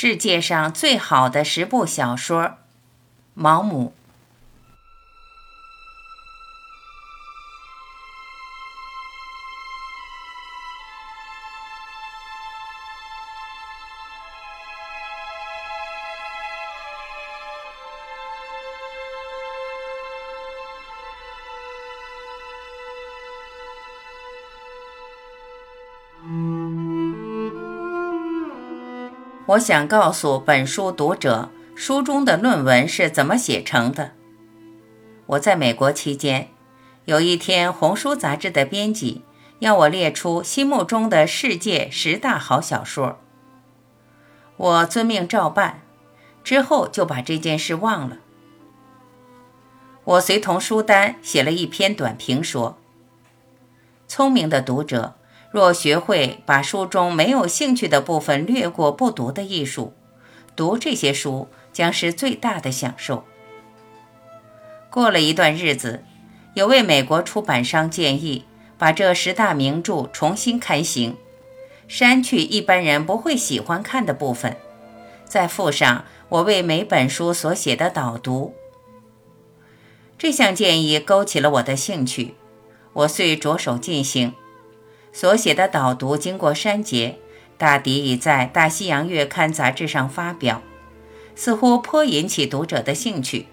世界上最好的十部小说，毛姆。我想告诉本书读者，书中的论文是怎么写成的。我在美国期间，有一天《红书》杂志的编辑要我列出心目中的世界十大好小说，我遵命照办，之后就把这件事忘了。我随同书单写了一篇短评，说：“聪明的读者。”若学会把书中没有兴趣的部分略过不读的艺术，读这些书将是最大的享受。过了一段日子，有位美国出版商建议把这十大名著重新开行，删去一般人不会喜欢看的部分，再附上我为每本书所写的导读。这项建议勾起了我的兴趣，我遂着手进行。所写的导读经过删节，大抵已在《大西洋月刊》杂志上发表，似乎颇引起读者的兴趣，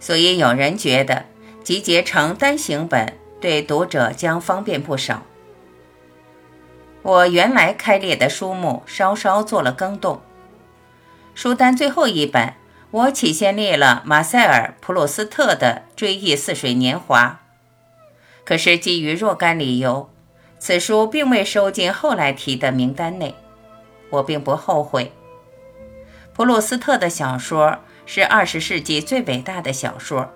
所以有人觉得集结成单行本对读者将方便不少。我原来开列的书目稍稍做了更动，书单最后一本，我起先列了马塞尔·普鲁斯特的《追忆似水年华》，可是基于若干理由。此书并未收进后来提的名单内，我并不后悔。普鲁斯特的小说是二十世纪最伟大的小说，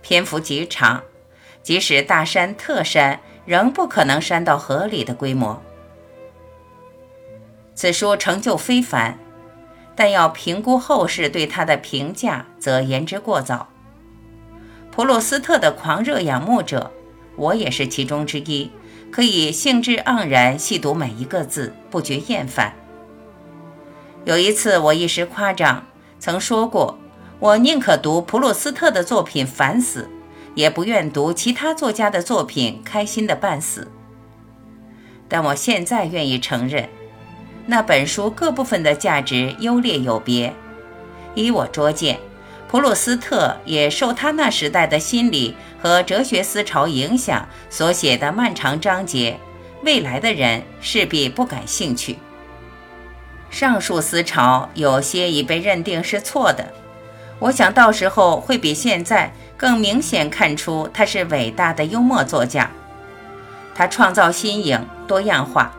篇幅极长，即使大删特删，仍不可能删到合理的规模。此书成就非凡，但要评估后世对他的评价，则言之过早。普鲁斯特的狂热仰慕者，我也是其中之一。可以兴致盎然细读每一个字，不觉厌烦。有一次，我一时夸张，曾说过：“我宁可读普鲁斯特的作品烦死，也不愿读其他作家的作品开心的半死。”但我现在愿意承认，那本书各部分的价值优劣有别。依我拙见。普鲁斯特也受他那时代的心理和哲学思潮影响所写的漫长章节，未来的人势必不感兴趣。上述思潮有些已被认定是错的，我想到时候会比现在更明显看出他是伟大的幽默作家。他创造新颖、多样化、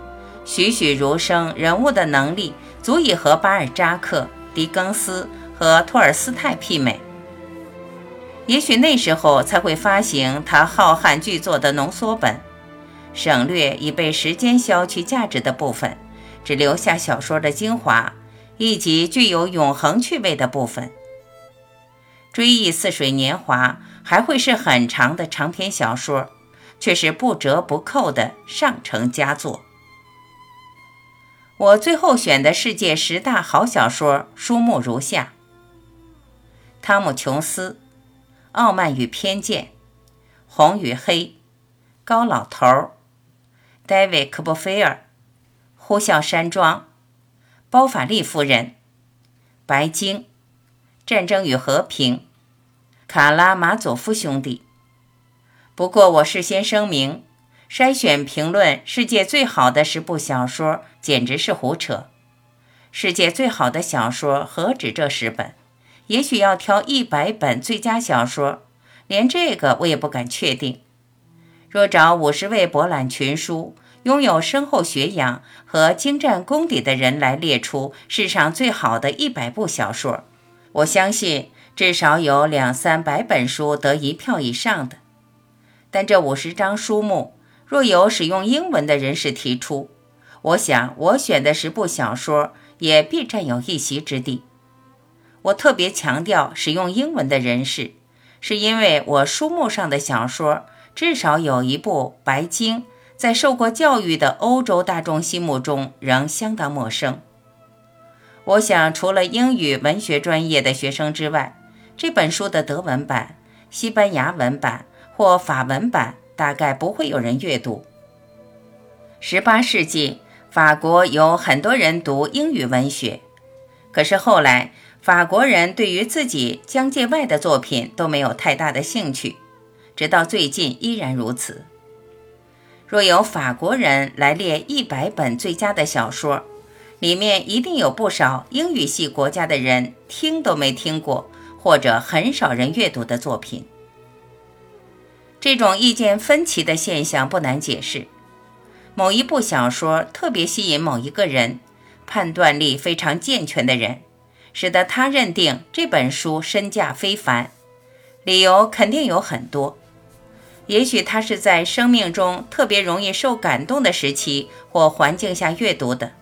栩栩如生人物的能力，足以和巴尔扎克、狄更斯。和托尔斯泰媲美，也许那时候才会发行他浩瀚巨作的浓缩本，省略已被时间消去价值的部分，只留下小说的精华以及具有永恒趣味的部分。追忆似水年华还会是很长的长篇小说，却是不折不扣的上乘佳作。我最后选的世界十大好小说书目如下。汤姆·琼斯，《傲慢与偏见》，《红与黑》，高老头儿，David 科波菲尔，《呼啸山庄》，包法利夫人，白鲸，《战争与和平》，卡拉马佐夫兄弟。不过我事先声明，筛选评论世界最好的十部小说简直是胡扯。世界最好的小说何止这十本？也许要挑一百本最佳小说，连这个我也不敢确定。若找五十位博览群书、拥有深厚学养和精湛功底的人来列出世上最好的一百部小说，我相信至少有两三百本书得一票以上的。但这五十张书目，若有使用英文的人士提出，我想我选的十部小说也必占有一席之地。我特别强调使用英文的人士，是因为我书目上的小说至少有一部《白鲸》在受过教育的欧洲大众心目中仍相当陌生。我想，除了英语文学专业的学生之外，这本书的德文版、西班牙文版或法文版大概不会有人阅读。十八世纪，法国有很多人读英语文学，可是后来法国人对于自己疆界外的作品都没有太大的兴趣，直到最近依然如此。若有法国人来列一百本最佳的小说，里面一定有不少英语系国家的人听都没听过，或者很少人阅读的作品。这种意见分歧的现象不难解释：某一部小说特别吸引某一个人，判断力非常健全的人，使得他认定这本书身价非凡。理由肯定有很多，也许他是在生命中特别容易受感动的时期或环境下阅读的。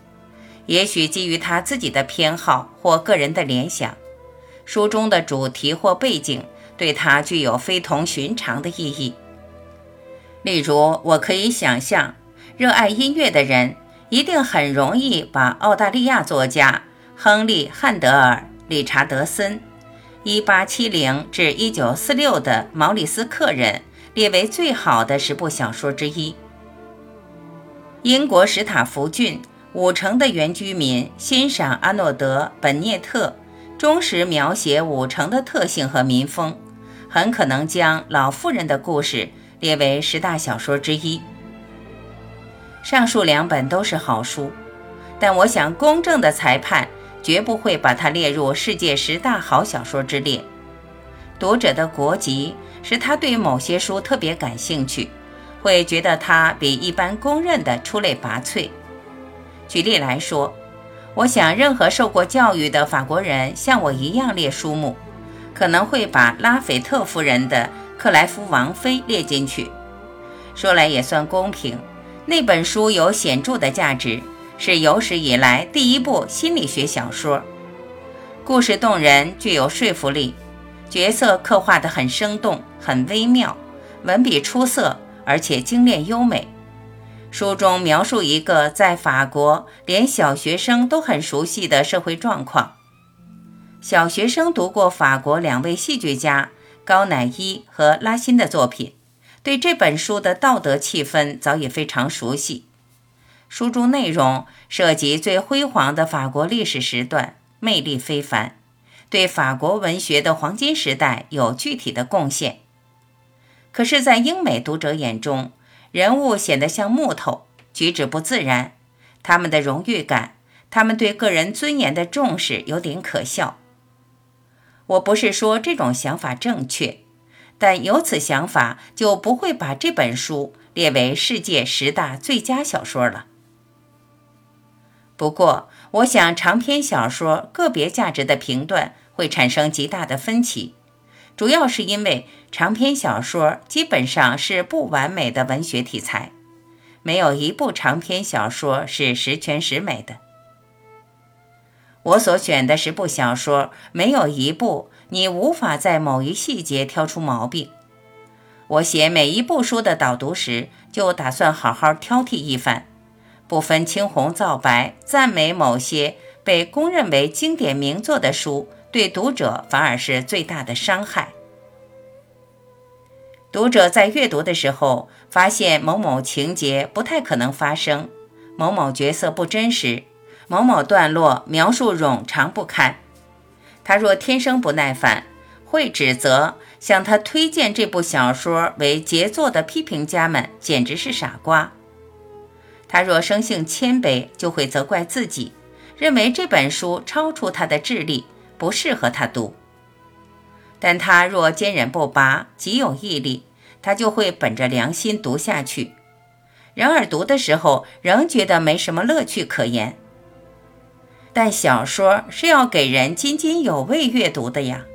也许基于他自己的偏好或个人的联想，书中的主题或背景对他具有非同寻常的意义。例如，我可以想象，热爱音乐的人一定很容易把澳大利亚作家亨利·汉德尔、理查德森 （1870 至 1946） 的《毛里斯客人》列为最好的十部小说之一。英国史塔福郡。五城的原居民欣赏阿诺德·本涅特忠实描写五城的特性和民风，很可能将《老妇人的故事》列为十大小说之一。上述两本都是好书，但我想公正的裁判绝不会把它列入世界十大好小说之列。读者的国籍使他对某些书特别感兴趣，会觉得它比一般公认的出类拔萃。举例来说，我想任何受过教育的法国人像我一样列书目，可能会把拉斐特夫人的《克莱夫王妃》列进去。说来也算公平，那本书有显著的价值，是有史以来第一部心理学小说，故事动人，具有说服力，角色刻画得很生动、很微妙，文笔出色，而且精炼优美。书中描述一个在法国连小学生都很熟悉的社会状况。小学生读过法国两位戏剧家高乃伊和拉辛的作品，对这本书的道德气氛早已非常熟悉。书中内容涉及最辉煌的法国历史时段，魅力非凡，对法国文学的黄金时代有具体的贡献。可是，在英美读者眼中，人物显得像木头，举止不自然。他们的荣誉感，他们对个人尊严的重视有点可笑。我不是说这种想法正确，但有此想法就不会把这本书列为世界十大最佳小说了。不过，我想长篇小说个别价值的评断会产生极大的分歧。主要是因为长篇小说基本上是不完美的文学题材，没有一部长篇小说是十全十美的。我所选的十部小说，没有一部你无法在某一细节挑出毛病。我写每一部书的导读时，就打算好好挑剔一番，不分青红皂白，赞美某些被公认为经典名作的书。对读者反而是最大的伤害。读者在阅读的时候，发现某某情节不太可能发生，某某角色不真实，某某段落描述冗长不堪。他若天生不耐烦，会指责向他推荐这部小说为杰作的批评家们简直是傻瓜。他若生性谦卑，就会责怪自己，认为这本书超出他的智力。不适合他读，但他若坚韧不拔，极有毅力，他就会本着良心读下去。然而读的时候仍觉得没什么乐趣可言。但小说是要给人津津有味阅读的呀，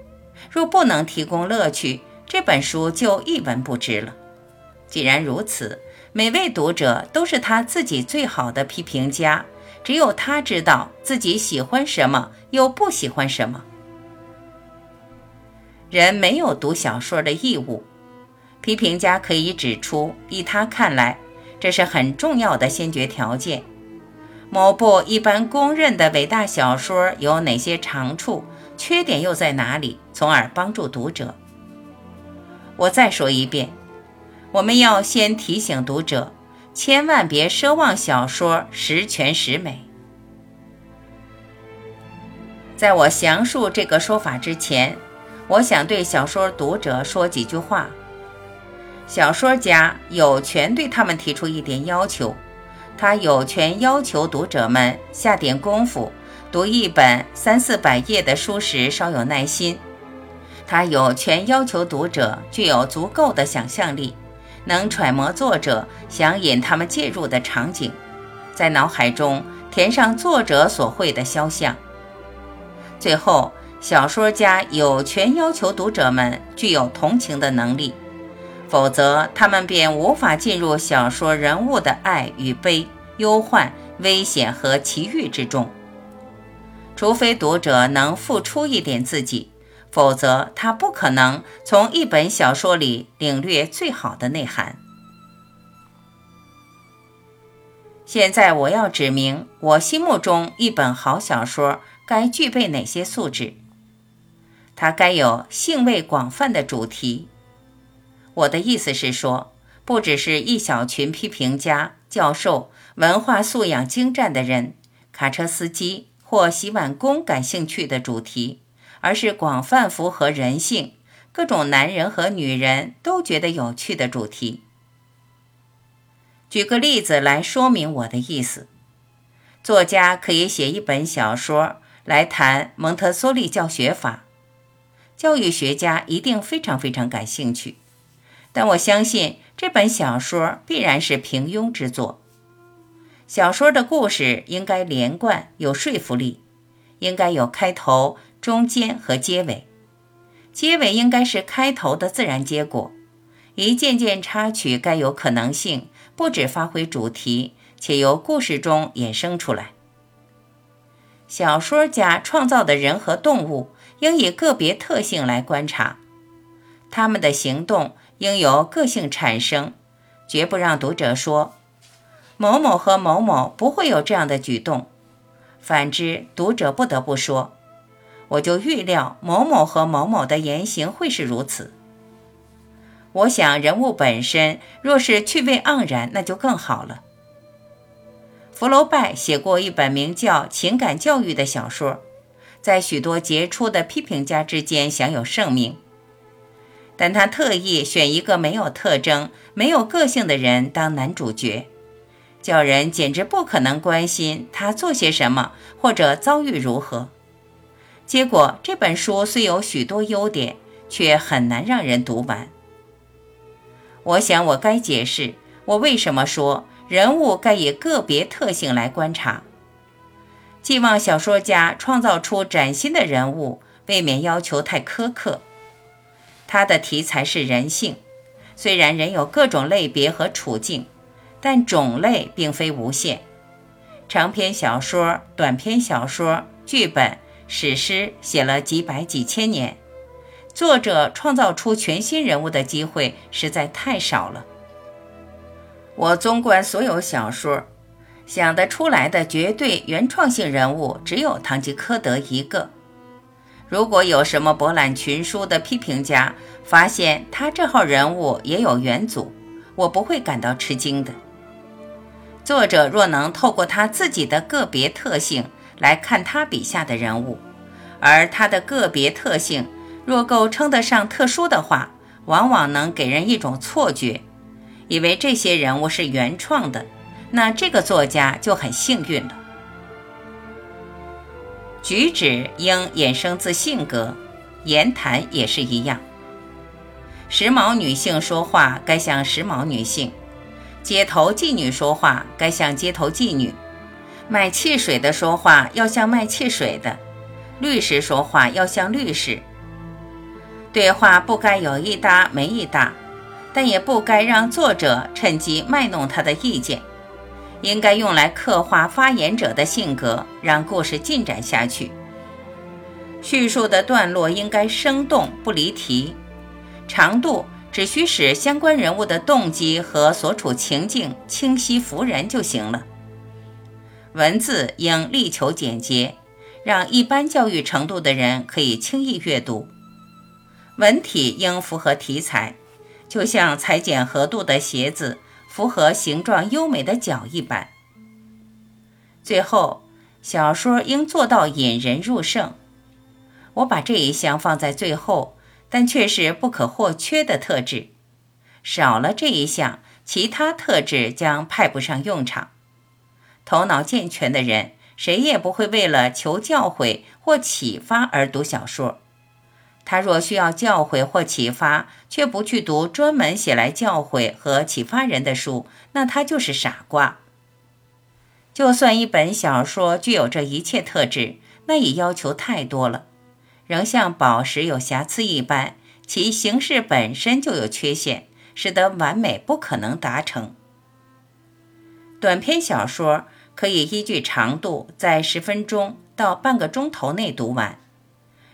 若不能提供乐趣，这本书就一文不值了。既然如此，每位读者都是他自己最好的批评家。只有他知道自己喜欢什么，又不喜欢什么。人没有读小说的义务。批评家可以指出，依他看来，这是很重要的先决条件。某部一般公认的伟大小说有哪些长处，缺点又在哪里，从而帮助读者。我再说一遍，我们要先提醒读者，千万别奢望小说十全十美。在我详述这个说法之前，我想对小说读者说几句话。小说家有权对他们提出一点要求，他有权要求读者们下点功夫，读一本三四百页的书时稍有耐心。他有权要求读者具有足够的想象力，能揣摩作者想引他们介入的场景，在脑海中填上作者所绘的肖像。最后，小说家有权要求读者们具有同情的能力，否则他们便无法进入小说人物的爱与悲、忧患、危险和奇遇之中。除非读者能付出一点自己，否则他不可能从一本小说里领略最好的内涵。现在我要指明我心目中一本好小说。该具备哪些素质？它该有性味广泛的主题。我的意思是说，不只是一小群批评家、教授、文化素养精湛的人、卡车司机或洗碗工感兴趣的主题，而是广泛符合人性、各种男人和女人都觉得有趣的主题。举个例子来说明我的意思：作家可以写一本小说。来谈蒙特梭利教学法，教育学家一定非常非常感兴趣。但我相信这本小说必然是平庸之作。小说的故事应该连贯、有说服力，应该有开头、中间和结尾。结尾应该是开头的自然结果。一件件插曲该有可能性，不只发挥主题，且由故事中衍生出来。小说家创造的人和动物应以个别特性来观察，他们的行动应由个性产生，绝不让读者说某某和某某不会有这样的举动。反之，读者不得不说，我就预料某某和某某的言行会是如此。我想人物本身若是趣味盎然，那就更好了。福楼拜写过一本名叫《情感教育》的小说，在许多杰出的批评家之间享有盛名。但他特意选一个没有特征、没有个性的人当男主角，叫人简直不可能关心他做些什么或者遭遇如何。结果这本书虽有许多优点，却很难让人读完。我想我该解释我为什么说。人物该以个别特性来观察。寄望小说家创造出崭新的人物，未免要求太苛刻。他的题材是人性，虽然人有各种类别和处境，但种类并非无限。长篇小说、短篇小说、剧本、史诗写了几百几千年，作者创造出全新人物的机会实在太少了。我纵观所有小说，想得出来的绝对原创性人物只有堂吉诃德一个。如果有什么博览群书的批评家发现他这号人物也有元祖，我不会感到吃惊的。作者若能透过他自己的个别特性来看他笔下的人物，而他的个别特性若够称得上特殊的话，往往能给人一种错觉。以为这些人物是原创的，那这个作家就很幸运了。举止应衍生自性格，言谈也是一样。时髦女性说话该像时髦女性，街头妓女说话该像街头妓女，卖汽水的说话要像卖汽水的，律师说话要像律师。对话不该有一搭没一搭。但也不该让作者趁机卖弄他的意见，应该用来刻画发言者的性格，让故事进展下去。叙述的段落应该生动不离题，长度只需使相关人物的动机和所处情境清晰服人就行了。文字应力求简洁，让一般教育程度的人可以轻易阅读。文体应符合题材，就像裁剪合度的鞋子符合形状优美的脚一般。最后，小说应做到引人入胜。我把这一项放在最后，但却是不可或缺的特质。少了这一项，其他特质将派不上用场。头脑健全的人，谁也不会为了求教诲或启发而读小说。他若需要教诲或启发，却不去读专门写来教诲和启发人的书，那他就是傻瓜。就算一本小说具有这一切特质，那也要求太多了，仍像宝石有瑕疵一般，其形式本身就有缺陷，使得完美不可能达成。短篇小说可以依据长度，在十分钟到半个钟头内读完，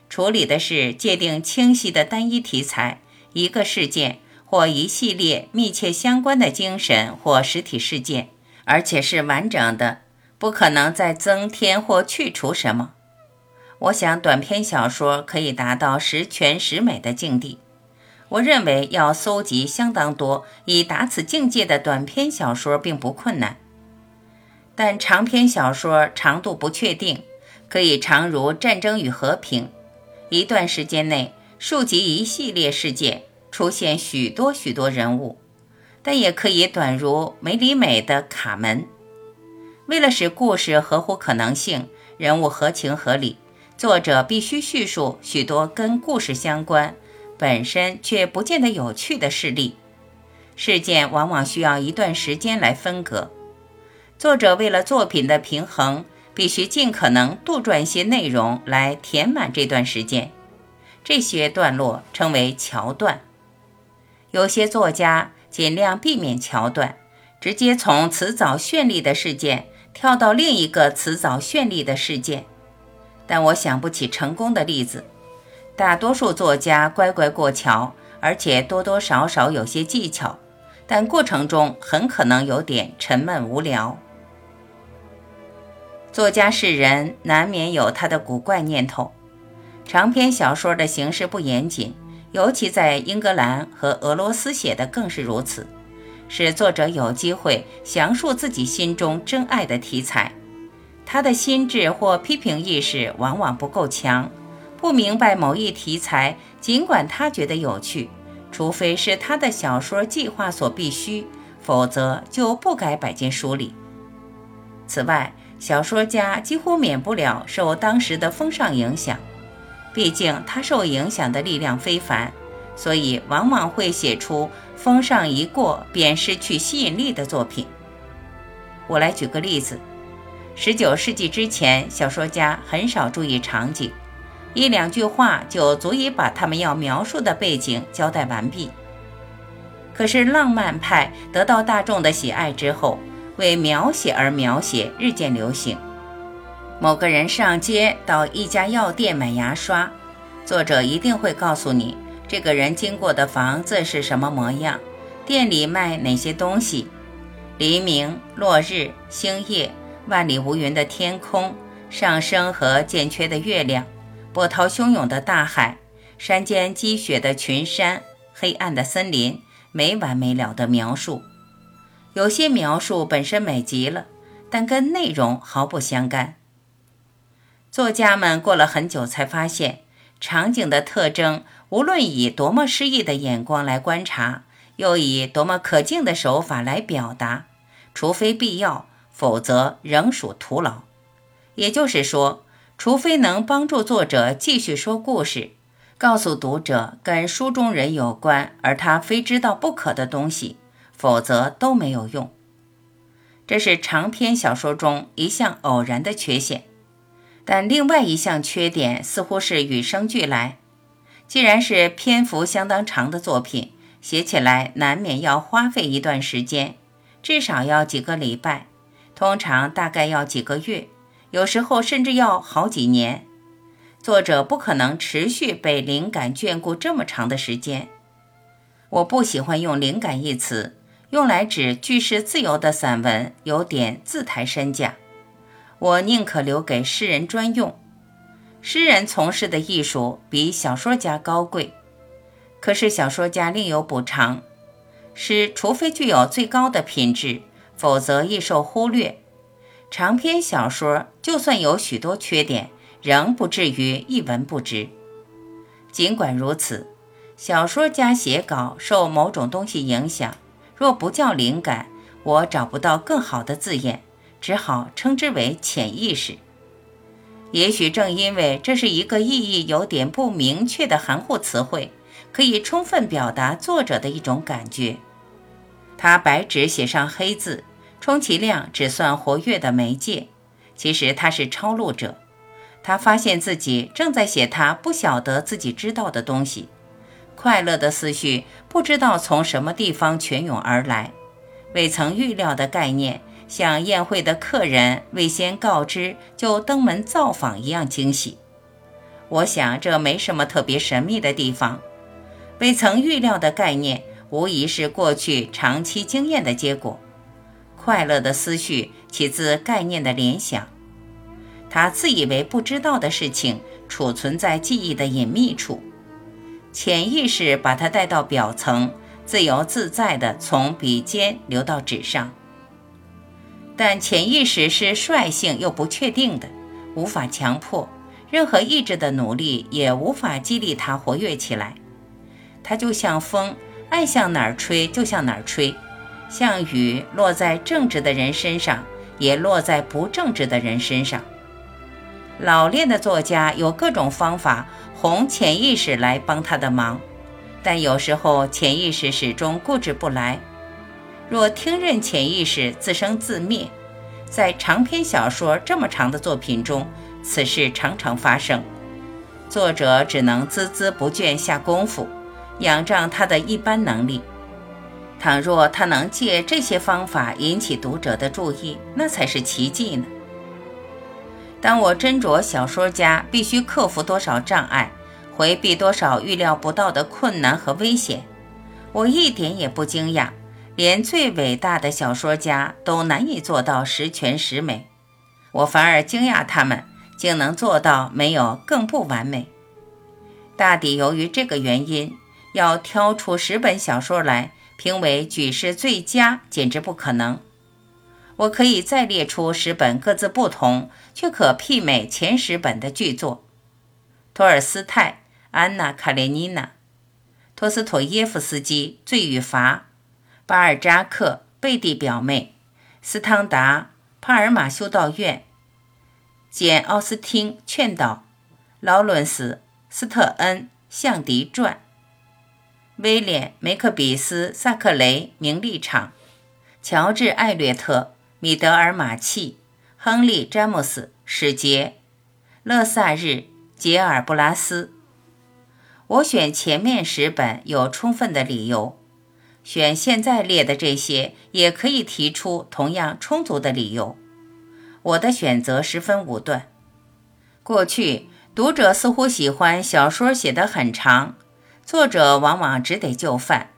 处理的是界定清晰的单一题材、一个事件或一系列密切相关的精神或实体事件。而且是完整的，不可能再增添或去除什么。我想短篇小说可以达到十全十美的境地。我认为要搜集相当多以达此境界的短篇小说并不困难。但长篇小说长度不确定，可以长如《战争与和平》，一段时间内数集一系列事件，出现许多许多人物。但也可以短如梅里美的《卡门》。为了使故事合乎可能性，人物合情合理，作者必须叙述许多跟故事相关、本身却不见得有趣的事例。事件往往需要一段时间来分隔。作者为了作品的平衡，必须尽可能杜撰一些内容来填满这段时间。这些段落称为桥段。有些作家。尽量避免桥段，直接从辞藻绚丽的事件跳到另一个辞藻绚丽的事件。但我想不起成功的例子。大多数作家乖乖过桥，而且多多少少有些技巧，但过程中很可能有点沉闷无聊。作家是人，难免有他的古怪念头。长篇小说的形式不严谨。尤其在英格兰和俄罗斯写的更是如此，使作者有机会详述自己心中真爱的题材。他的心智或批评意识往往不够强，不明白某一题材，尽管他觉得有趣，除非是他的小说计划所必须，否则就不该摆进书里。此外，小说家几乎免不了受当时的风尚影响。毕竟他受影响的力量非凡，所以往往会写出风尚一过便失去吸引力的作品。我来举个例子：十九世纪之前，小说家很少注意场景，一两句话就足以把他们要描述的背景交代完毕。可是浪漫派得到大众的喜爱之后，为描写而描写日渐流行。某个人上街到一家药店买牙刷，作者一定会告诉你这个人经过的房子是什么模样，店里卖哪些东西。黎明、落日、星夜、万里无云的天空、上升和渐缺的月亮、波涛汹涌的大海、山间积雪的群山、黑暗的森林，没完没了的描述。有些描述本身美极了，但跟内容毫不相干。作家们过了很久才发现，场景的特征，无论以多么诗意的眼光来观察，又以多么可敬的手法来表达，除非必要，否则仍属徒劳。也就是说，除非能帮助作者继续说故事，告诉读者跟书中人有关而他非知道不可的东西，否则都没有用。这是长篇小说中一项偶然的缺陷。但另外一项缺点似乎是与生俱来。既然是篇幅相当长的作品，写起来难免要花费一段时间，至少要几个礼拜，通常大概要几个月，有时候甚至要好几年。作者不可能持续被灵感眷顾这么长的时间。我不喜欢用“灵感”一词，用来指句式自由的散文有点自抬身价。我宁可留给诗人专用。诗人从事的艺术比小说家高贵，可是小说家另有补偿。诗除非具有最高的品质，否则易受忽略。长篇小说就算有许多缺点，仍不至于一文不值。尽管如此，小说家写稿受某种东西影响，若不叫灵感，我找不到更好的字眼，只好称之为潜意识。也许正因为这是一个意义有点不明确的含糊词汇，可以充分表达作者的一种感觉。他白纸写上黑字，充其量只算活跃的媒介。其实他是抄录者，他发现自己正在写他不晓得自己知道的东西。快乐的思绪不知道从什么地方泉涌而来，未曾预料的概念。像宴会的客人未先告知就登门造访一样惊喜。我想这没什么特别神秘的地方。未曾预料的概念，无疑是过去长期经验的结果。快乐的思绪起自概念的联想。他自以为不知道的事情，储存在记忆的隐秘处，潜意识把它带到表层，自由自在地从笔尖流到纸上。但潜意识是率性又不确定的，无法强迫，任何意志的努力也无法激励它活跃起来。它就像风，爱向哪儿吹就向哪儿吹；像雨，落在正直的人身上，也落在不正直的人身上。老练的作家有各种方法从潜意识来帮他的忙，但有时候潜意识始终固执不来。若听任潜意识自生自灭，在长篇小说这么长的作品中，此事常常发生。作者只能孜孜不倦下功夫，仰仗他的一般能力。倘若他能借这些方法引起读者的注意，那才是奇迹呢。当我斟酌小说家必须克服多少障碍，回避多少预料不到的困难和危险，我一点也不惊讶。连最伟大的小说家都难以做到十全十美，我反而惊讶他们竟能做到没有更不完美。大抵由于这个原因，要挑出十本小说来评为举世最佳，简直不可能。我可以再列出十本各自不同却可媲美前十本的巨作：托尔斯泰《安娜·卡列尼娜》，托斯妥耶夫斯基《罪与罚》。巴尔扎克《贝蒂表妹》，斯汤达《帕尔马修道院》，简·奥斯汀《劝导》，劳伦斯·斯特恩《象迪传》，威廉·梅克比斯·萨克雷《名利场》，乔治·艾略特《米德尔马契》，亨利·詹姆斯《使节》，勒萨日《杰尔布拉斯》。我选前面十本有充分的理由。选现在列的这些，也可以提出同样充足的理由。我的选择十分武断。过去，读者似乎喜欢小说写得很长，作者往往只得就范，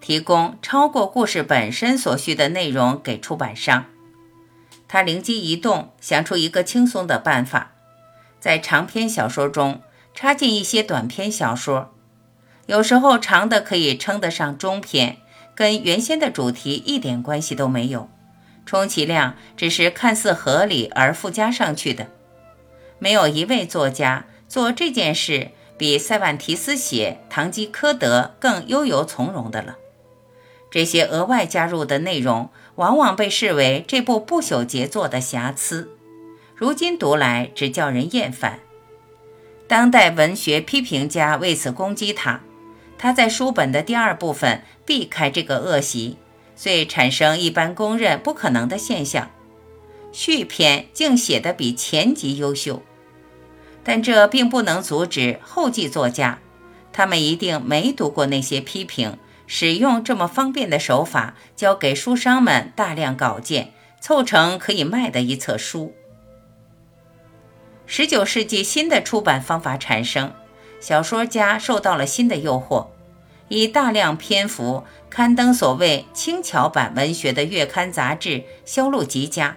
提供超过故事本身所需的内容给出版商。他灵机一动，想出一个轻松的办法，在长篇小说中插进一些短篇小说，有时候长的可以称得上中篇。跟原先的主题一点关系都没有，充其量只是看似合理而附加上去的。没有一位作家做这件事比塞万提斯写《堂吉诃德》更悠游从容的了。这些额外加入的内容，往往被视为这部不朽杰作的瑕疵，如今读来只叫人厌烦。当代文学批评家为此攻击他。他在书本的第二部分避开这个恶习，遂产生一般公认不可能的现象：续篇竟写得比前集优秀。但这并不能阻止后继作家，他们一定没读过那些批评，使用这么方便的手法，交给书商们大量稿件，凑成可以卖的一册书。十九世纪新的出版方法产生。小说家受到了新的诱惑，以大量篇幅刊登所谓轻巧版文学的月刊杂志销路极佳，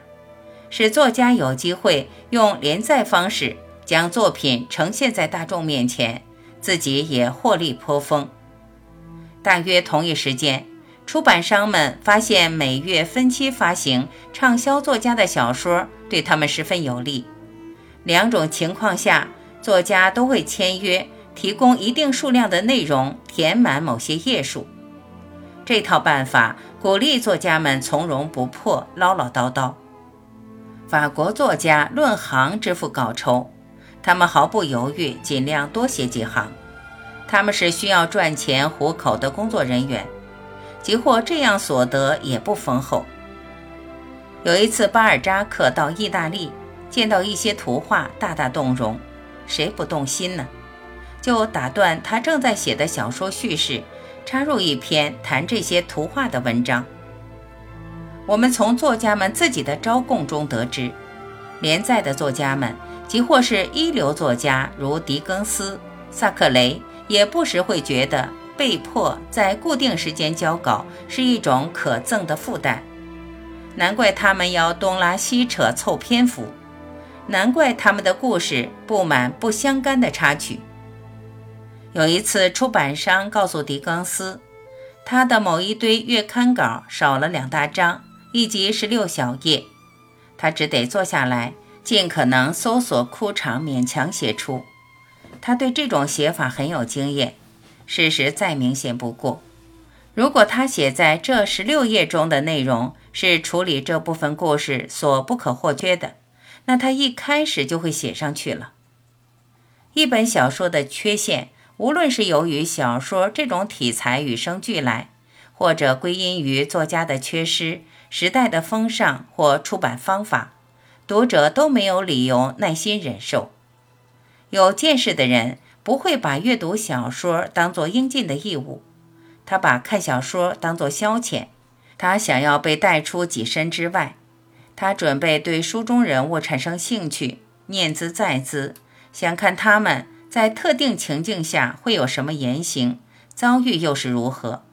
使作家有机会用连载方式将作品呈现在大众面前，自己也获利颇丰。大约同一时间，出版商们发现每月分期发行畅销作家的小说对他们十分有利。两种情况下，作家都会签约，提供一定数量的内容，填满某些页数。这套办法鼓励作家们从容不迫、唠唠叨叨。法国作家论行支付稿酬，他们毫不犹豫，尽量多写几行。他们是需要赚钱糊口的工作人员，即或这样所得也不丰厚。有一次，巴尔扎克到意大利，见到一些图画，大大动容。谁不动心呢？就打断他正在写的小说叙事，插入一篇谈这些图画的文章。我们从作家们自己的招供中得知，连载的作家们，即或是一流作家，如狄更斯、萨克雷。也不时会觉得被迫在固定时间交稿是一种可憎的负担，难怪他们要东拉西扯凑篇幅，难怪他们的故事布满不相干的插曲。有一次，出版商告诉狄更斯，他的某一堆月刊稿少了两大章，一集十六小页，他只得坐下来，尽可能搜索枯肠，勉强写出。他对这种写法很有经验，事实再明显不过。如果他写在这十六页中的内容是处理这部分故事所不可或缺的，那他一开始就会写上去了。一本小说的缺陷，无论是由于小说这种题材与生俱来，或者归因于作家的缺失、时代的风尚或出版方法，读者都没有理由耐心忍受。有见识的人不会把阅读小说当作应尽的义务，他把看小说当作消遣，他想要被带出己身之外，他准备对书中人物产生兴趣，念兹在兹，想看他们在特定情境下会有什么言行，遭遇又是如何。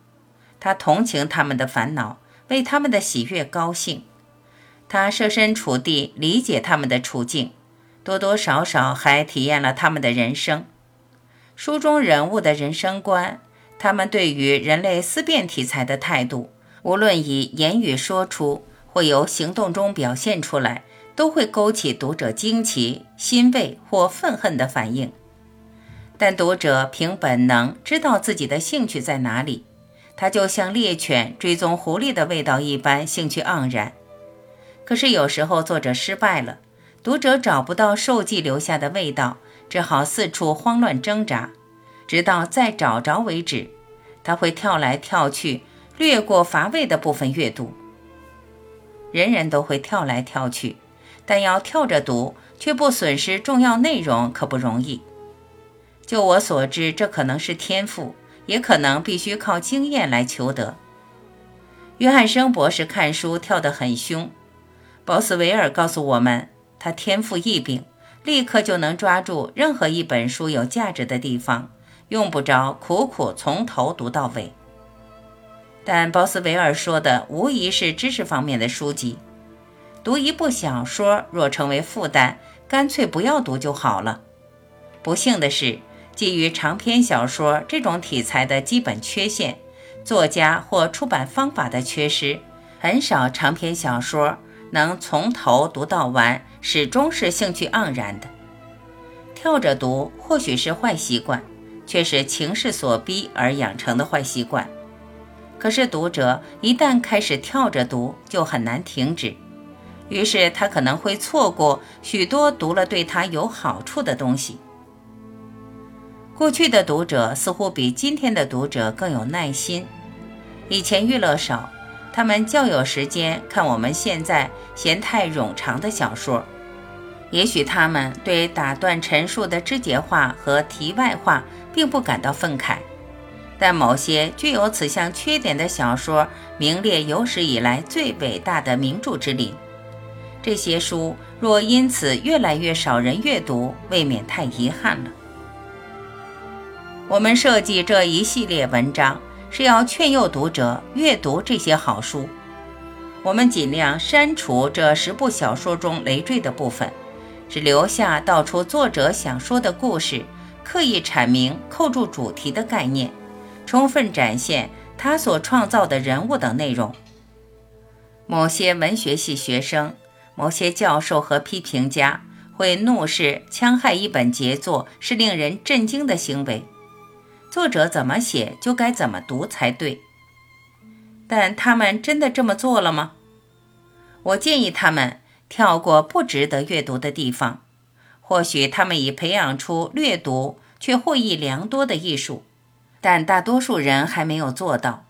他同情他们的烦恼，为他们的喜悦高兴，他设身处地理解他们的处境。多多少少还体验了他们的人生，书中人物的人生观，他们对于人类思辨题材的态度，无论以言语说出或由行动中表现出来，都会勾起读者惊奇、欣慰或愤恨的反应。但读者凭本能知道自己的兴趣在哪里，他就像猎犬追踪狐狸的味道一般兴趣盎然。可是有时候作者失败了。读者找不到受记留下的味道，只好四处慌乱挣扎，直到再找着为止。他会跳来跳去，略过乏味的部分阅读。人人都会跳来跳去，但要跳着读却不损失重要内容，可不容易。就我所知，这可能是天赋，也可能必须靠经验来求得。约翰生博士看书跳得很凶，鲍斯维尔告诉我们。他天赋异禀，立刻就能抓住任何一本书有价值的地方，用不着苦苦从头读到尾。但鲍斯维尔说的无疑是知识方面的书籍。读一部小说若成为负担，干脆不要读就好了。不幸的是，基于长篇小说这种题材的基本缺陷，作家或出版方法的缺失，很少长篇小说。能从头读到完，始终是兴趣盎然的。跳着读或许是坏习惯，却是情势所逼而养成的坏习惯。可是读者一旦开始跳着读，就很难停止。于是他可能会错过许多读了对他有好处的东西。过去的读者似乎比今天的读者更有耐心。以前娱乐少。他们较有时间看我们现在嫌太冗长的小说，也许他们对打断陈述的枝节话和题外话并不感到愤慨，但某些具有此项缺点的小说名列有史以来最伟大的名著之林。这些书若因此越来越少人阅读，未免太遗憾了。我们设计这一系列文章。是要劝诱读者阅读这些好书。我们尽量删除这十部小说中累赘的部分，只留下道出作者想说的故事，刻意阐明扣住主题的概念，充分展现他所创造的人物等内容。某些文学系学生、某些教授和批评家会怒视戕害一本杰作是令人震惊的行为，作者怎么写就该怎么读才对。但他们真的这么做了吗？我建议他们跳过不值得阅读的地方。或许他们已培养出略读却获益良多的艺术，但大多数人还没有做到。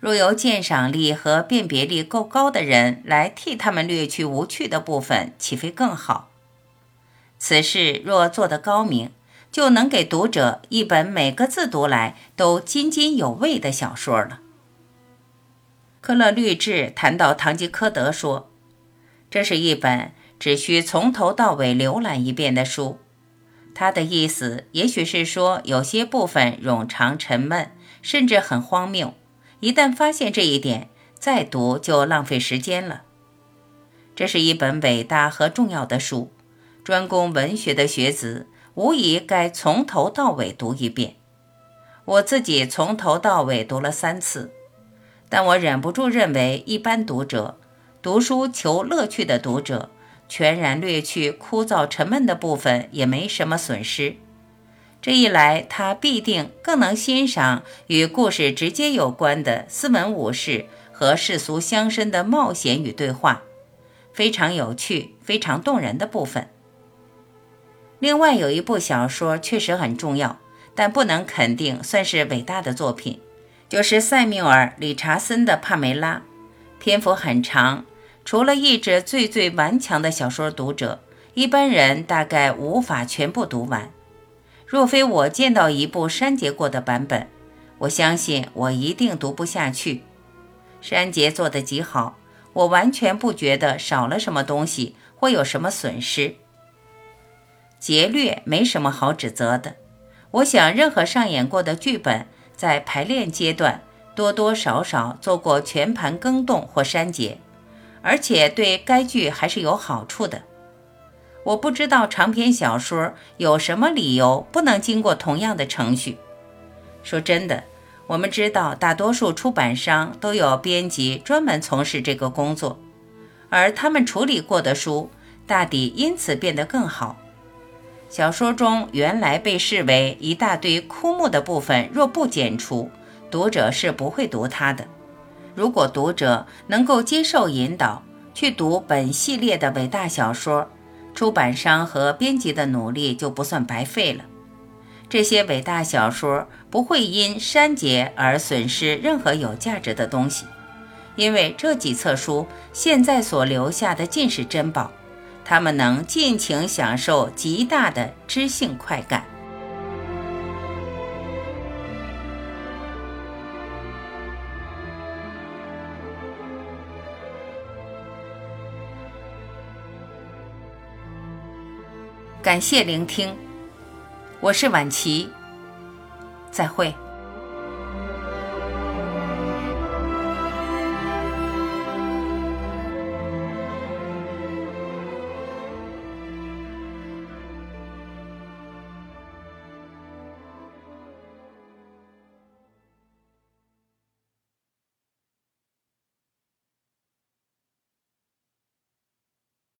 若由鉴赏力和辨别力够高的人来替他们略去无趣的部分，岂非更好？此事若做得高明，就能给读者一本每个字读来都津津有味的小说了。科勒律治谈到《堂吉诃德》说：“这是一本只需从头到尾浏览一遍的书。”他的意思也许是说，有些部分冗长沉闷，甚至很荒谬。一旦发现这一点，再读就浪费时间了。这是一本伟大和重要的书，专攻文学的学子无疑该从头到尾读一遍。我自己从头到尾读了三次。但我忍不住认为，一般读者、读书求乐趣的读者，全然略去枯燥沉闷的部分也没什么损失。这一来，他必定更能欣赏与故事直接有关的斯文武士和世俗乡绅的冒险与对话，非常有趣、非常动人的部分。另外有一部小说确实很重要，但不能肯定算是伟大的作品。就是塞缪尔·理查森的《帕梅拉》，篇幅很长，除了意志最最顽强的小说读者，一般人大概无法全部读完。若非我见到一部删节过的版本，我相信我一定读不下去。删节做得极好，我完全不觉得少了什么东西或有什么损失。劫掠没什么好指责的。我想，任何上演过的剧本。在排练阶段，多多少少做过全盘更动或删节，而且对该剧还是有好处的。我不知道长篇小说有什么理由不能经过同样的程序。说真的，我们知道大多数出版商都有编辑专门从事这个工作，而他们处理过的书大抵因此变得更好。小说中原来被视为一大堆枯木的部分，若不剪除，读者是不会读它的。如果读者能够接受引导，去读本系列的伟大小说，出版商和编辑的努力就不算白费了。这些伟大小说不会因删节而损失任何有价值的东西，因为这几册书现在所留下的尽是珍宝。他们能尽情享受极大的知性快感。感谢聆听，我是晚琪，再会。